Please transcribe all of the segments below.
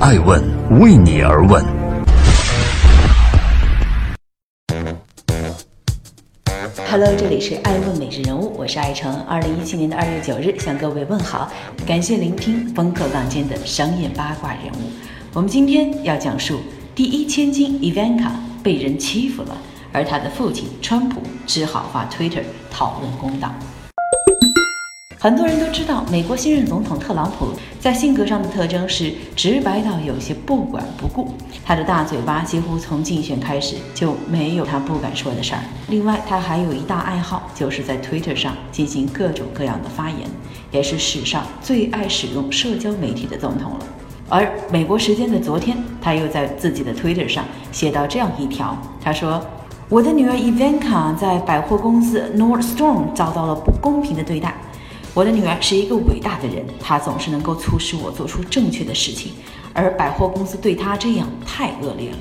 爱问为你而问。Hello，这里是爱问每日人物，我是爱成。二零一七年的二月九日，向各位问好，感谢聆听风口浪尖的商业八卦人物。我们今天要讲述第一千金 Ivanka 被人欺负了，而他的父亲川普只好发 Twitter 讨论公道。很多人都知道，美国新任总统特朗普在性格上的特征是直白到有些不管不顾。他的大嘴巴几乎从竞选开始就没有他不敢说的事儿。另外，他还有一大爱好，就是在 Twitter 上进行各种各样的发言，也是史上最爱使用社交媒体的总统了。而美国时间的昨天，他又在自己的 Twitter 上写到这样一条：他说，我的女儿 Ivanka 在百货公司 Nordstrom 遭到了不公平的对待。我的女儿是一个伟大的人，她总是能够促使我做出正确的事情，而百货公司对她这样太恶劣了。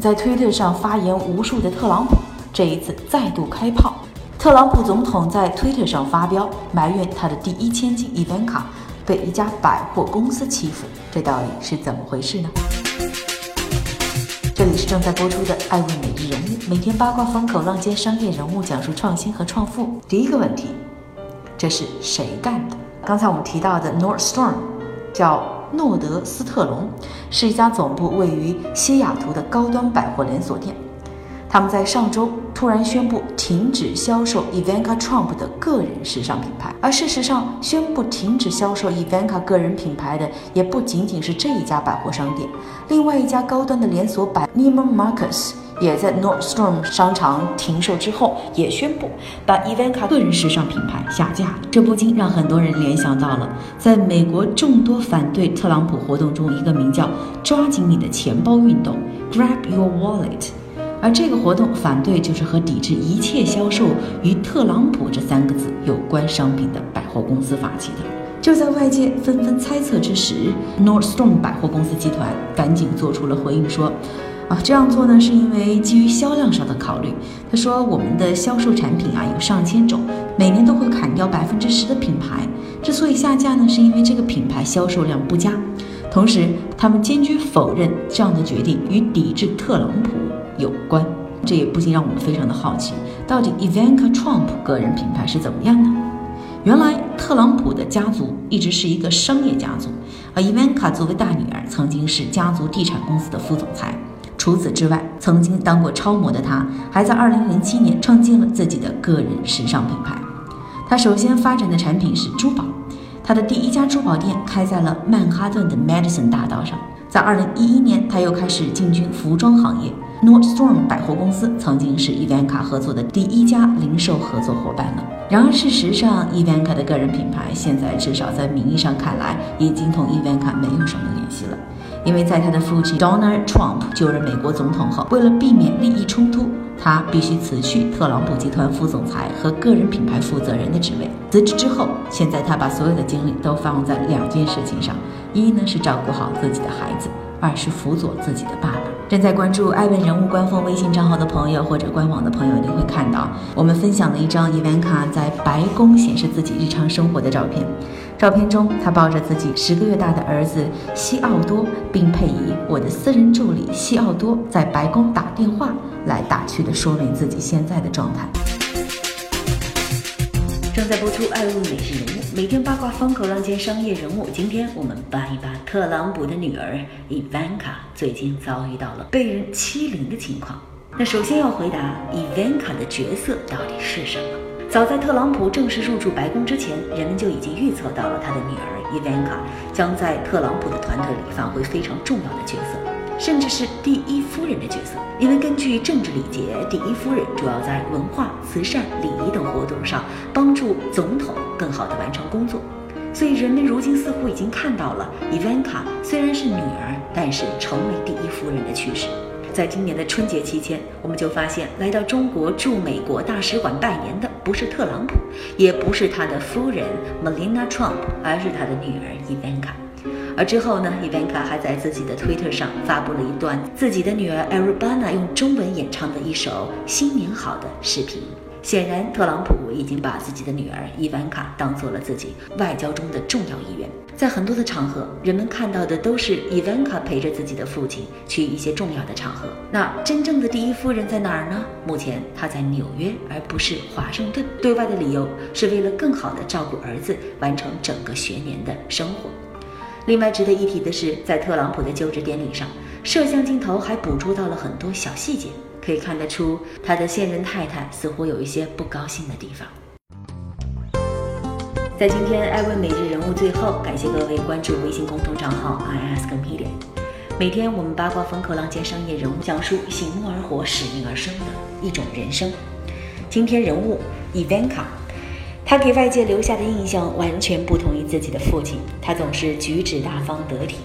在推特上发言无数的特朗普，这一次再度开炮。特朗普总统在推特上发飙，埋怨他的第一千金伊凡卡被一家百货公司欺负，这到底是怎么回事呢？这里是正在播出的《爱问每日人物》，每天八卦风口浪尖商业人物讲述创新和创富。第一个问题。这是谁干的？刚才我们提到的 Nordstrom，叫诺德斯特隆，是一家总部位于西雅图的高端百货连锁店。他们在上周突然宣布停止销售 Ivanka Trump 的个人时尚品牌。而事实上，宣布停止销售 Ivanka 个人品牌的也不仅仅是这一家百货商店，另外一家高端的连锁百 Niman Marcus。也在 Nordstrom 商场停售之后，也宣布把 Ivanka 个人时尚品牌下架。这不禁让很多人联想到了，在美国众多反对特朗普活动中，一个名叫“抓紧你的钱包”运动 （Grab Your Wallet）。而这个活动反对就是和抵制一切销售与特朗普这三个字有关商品的百货公司发起的。就在外界纷纷猜测之时，Nordstrom 百货公司集团赶紧做出了回应，说。啊，这样做呢，是因为基于销量上的考虑。他说，我们的销售产品啊有上千种，每年都会砍掉百分之十的品牌。之所以下架呢，是因为这个品牌销售量不佳。同时，他们坚决否认这样的决定与抵制特朗普有关。这也不禁让我们非常的好奇，到底 Ivanka Trump 个人品牌是怎么样呢？原来，特朗普的家族一直是一个商业家族，而 Ivanka 作为大女儿，曾经是家族地产公司的副总裁。除此之外，曾经当过超模的她，还在2007年创建了自己的个人时尚品牌。她首先发展的产品是珠宝，她的第一家珠宝店开在了曼哈顿的 Madison 大道上。在2011年，他又开始进军服装行业，Nordstrom 百货公司曾经是伊万卡合作的第一家零售合作伙伴了。然而，事实上，伊万卡的个人品牌现在至少在名义上看来，已经同伊万卡没有什么联系了。因为在他的父亲 Donald Trump 就任美国总统后，为了避免利益冲突，他必须辞去特朗普集团副总裁和个人品牌负责人的职位。辞职之后，现在他把所有的精力都放在两件事情上：一呢是照顾好自己的孩子，二是辅佐自己的爸爸。正在关注爱问人物官方微信账号的朋友或者官网的朋友，你会看到我们分享了一张伊万卡在白宫显示自己日常生活的照片。照片中，她抱着自己十个月大的儿子西奥多，并配以“我的私人助理西奥多在白宫打电话”来打趣的说明自己现在的状态。正在播出《爱问美食人物》，每天八卦风口浪尖商业人物。今天我们扒一扒特朗普的女儿伊万卡最近遭遇到了被人欺凌的情况。那首先要回答伊万卡的角色到底是什么？早在特朗普正式入驻白宫之前，人们就已经预测到了他的女儿伊万卡将在特朗普的团队里发挥非常重要的角色，甚至是第一夫人的角色。因为根据政治礼节，第一夫人主要在文化、慈善、礼仪等活动上帮助总统更好地完成工作。所以，人们如今似乎已经看到了伊万卡虽然是女儿，但是成为第一夫人的趋势。在今年的春节期间，我们就发现来到中国驻美国大使馆拜年的不是特朗普，也不是他的夫人 Melina Trump，而是他的女儿伊万卡。而之后呢，伊万卡还在自己的 Twitter 上发布了一段自己的女儿 Arabana 用中文演唱的一首《新年好》的视频。显然，特朗普已经把自己的女儿伊万卡当做了自己外交中的重要一员。在很多的场合，人们看到的都是伊万卡陪着自己的父亲去一些重要的场合。那真正的第一夫人在哪儿呢？目前她在纽约，而不是华盛顿。对外的理由是为了更好地照顾儿子，完成整个学年的生活。另外值得一提的是，在特朗普的就职典礼上，摄像镜头还捕捉到了很多小细节。可以看得出，他的现任太太似乎有一些不高兴的地方。在今天艾问每日人物最后，感谢各位关注微信公众账号 i ask media。每天我们八卦风口浪尖商业人物讲述醒目而活、使命而生的一种人生。今天人物 Ivanka，他给外界留下的印象完全不同于自己的父亲，他总是举止大方得体。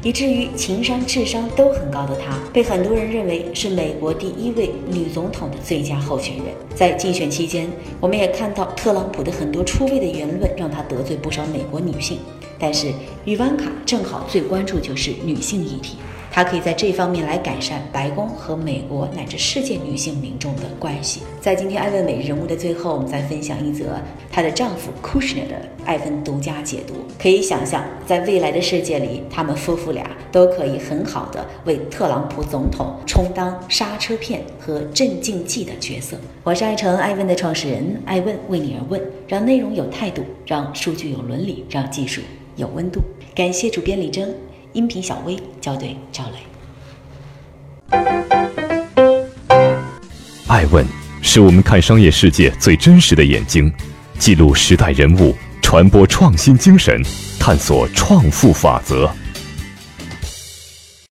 以至于情商、智商都很高的她，被很多人认为是美国第一位女总统的最佳候选人。在竞选期间，我们也看到特朗普的很多出位的言论，让他得罪不少美国女性。但是，伊万卡正好最关注就是女性议题。她可以在这方面来改善白宫和美国乃至世界女性民众的关系。在今天艾问每日人物的最后，我们再分享一则她的丈夫 Kushner 的艾芬独家解读。可以想象，在未来的世界里，他们夫妇俩都可以很好的为特朗普总统充当刹车片和镇静剂的角色。我是爱成艾问的创始人，艾问为你而问，让内容有态度，让数据有伦理，让技术有温度。感谢主编李征。音频小微交对赵磊。爱问是我们看商业世界最真实的眼睛，记录时代人物，传播创新精神，探索创富法则。